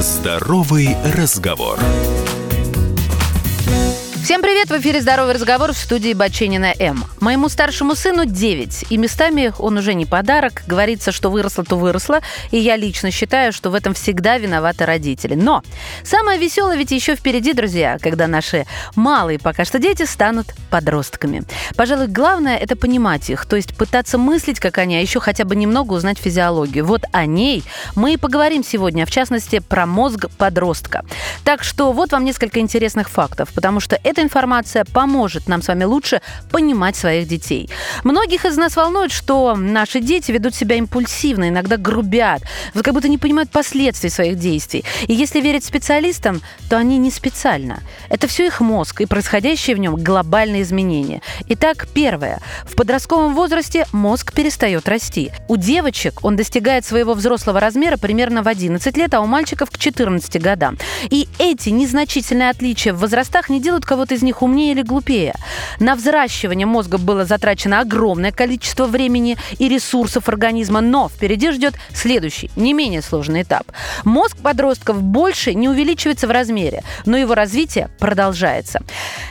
Здоровый разговор. Всем привет! В эфире «Здоровый разговор» в студии Баченина М. Моему старшему сыну 9, и местами он уже не подарок. Говорится, что выросло, то выросло, и я лично считаю, что в этом всегда виноваты родители. Но самое веселое ведь еще впереди, друзья, когда наши малые пока что дети станут подростками. Пожалуй, главное – это понимать их, то есть пытаться мыслить, как они, а еще хотя бы немного узнать физиологию. Вот о ней мы и поговорим сегодня, в частности, про мозг подростка. Так что вот вам несколько интересных фактов, потому что это эта информация поможет нам с вами лучше понимать своих детей. Многих из нас волнует, что наши дети ведут себя импульсивно, иногда грубят, как будто не понимают последствий своих действий. И если верить специалистам, то они не специально. Это все их мозг и происходящие в нем глобальные изменения. Итак, первое. В подростковом возрасте мозг перестает расти. У девочек он достигает своего взрослого размера примерно в 11 лет, а у мальчиков к 14 годам. И эти незначительные отличия в возрастах не делают кого-то из них умнее или глупее. На взращивание мозга было затрачено огромное количество времени и ресурсов организма, но впереди ждет следующий, не менее сложный этап. Мозг подростков больше не увеличивается в размере, но его развитие продолжается.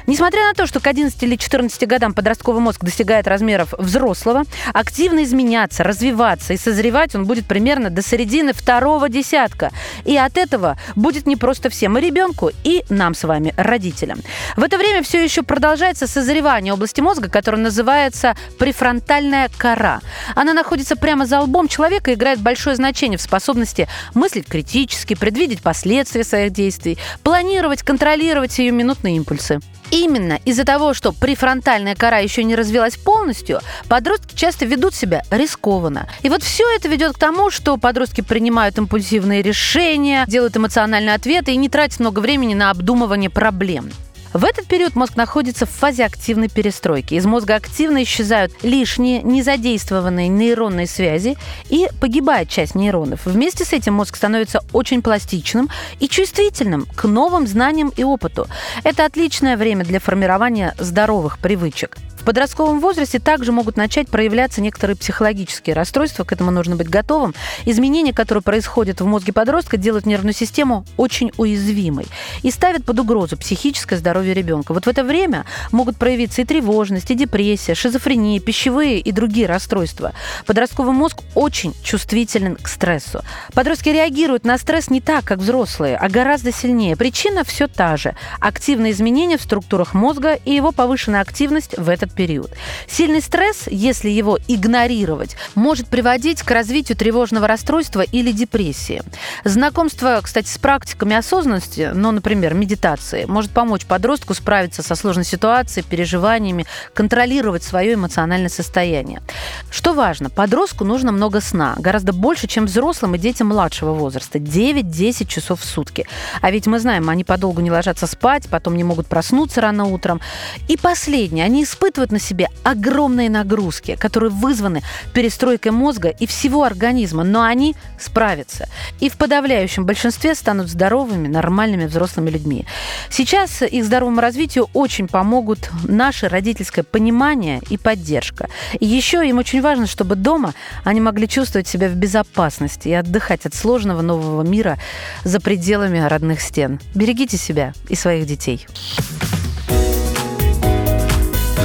Несмотря на то, что к 11 или 14 годам подростковый мозг достигает размеров взрослого, активно изменяться, развиваться и созревать он будет примерно до середины второго десятка. И от этого будет не просто всем, и ребенку, и нам с вами, родителям. В это время все еще продолжается созревание области мозга, которая называется префронтальная кора. Она находится прямо за лбом человека и играет большое значение в способности мыслить критически, предвидеть последствия своих действий, планировать, контролировать ее минутные импульсы. Именно из-за того, что префронтальная кора еще не развилась полностью, подростки часто ведут себя рискованно. И вот все это ведет к тому, что подростки принимают импульсивные решения, делают эмоциональные ответы и не тратят много времени на обдумывание проблем. В этот период мозг находится в фазе активной перестройки. Из мозга активно исчезают лишние, незадействованные нейронные связи и погибает часть нейронов. Вместе с этим мозг становится очень пластичным и чувствительным к новым знаниям и опыту. Это отличное время для формирования здоровых привычек подростковом возрасте также могут начать проявляться некоторые психологические расстройства, к этому нужно быть готовым. Изменения, которые происходят в мозге подростка, делают нервную систему очень уязвимой и ставят под угрозу психическое здоровье ребенка. Вот в это время могут проявиться и тревожность, и депрессия, шизофрения, пищевые и другие расстройства. Подростковый мозг очень чувствителен к стрессу. Подростки реагируют на стресс не так, как взрослые, а гораздо сильнее. Причина все та же. Активные изменения в структурах мозга и его повышенная активность в этот период. Сильный стресс, если его игнорировать, может приводить к развитию тревожного расстройства или депрессии. Знакомство, кстати, с практиками осознанности, ну, например, медитации, может помочь подростку справиться со сложной ситуацией, переживаниями, контролировать свое эмоциональное состояние. Что важно, подростку нужно много сна, гораздо больше, чем взрослым и детям младшего возраста, 9-10 часов в сутки. А ведь мы знаем, они подолгу не ложатся спать, потом не могут проснуться рано утром. И последнее, они испытывают чувствуют на себе огромные нагрузки, которые вызваны перестройкой мозга и всего организма, но они справятся. И в подавляющем большинстве станут здоровыми, нормальными взрослыми людьми. Сейчас их здоровому развитию очень помогут наше родительское понимание и поддержка. И еще им очень важно, чтобы дома они могли чувствовать себя в безопасности и отдыхать от сложного нового мира за пределами родных стен. Берегите себя и своих детей.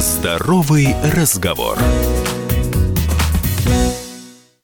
Здоровый разговор.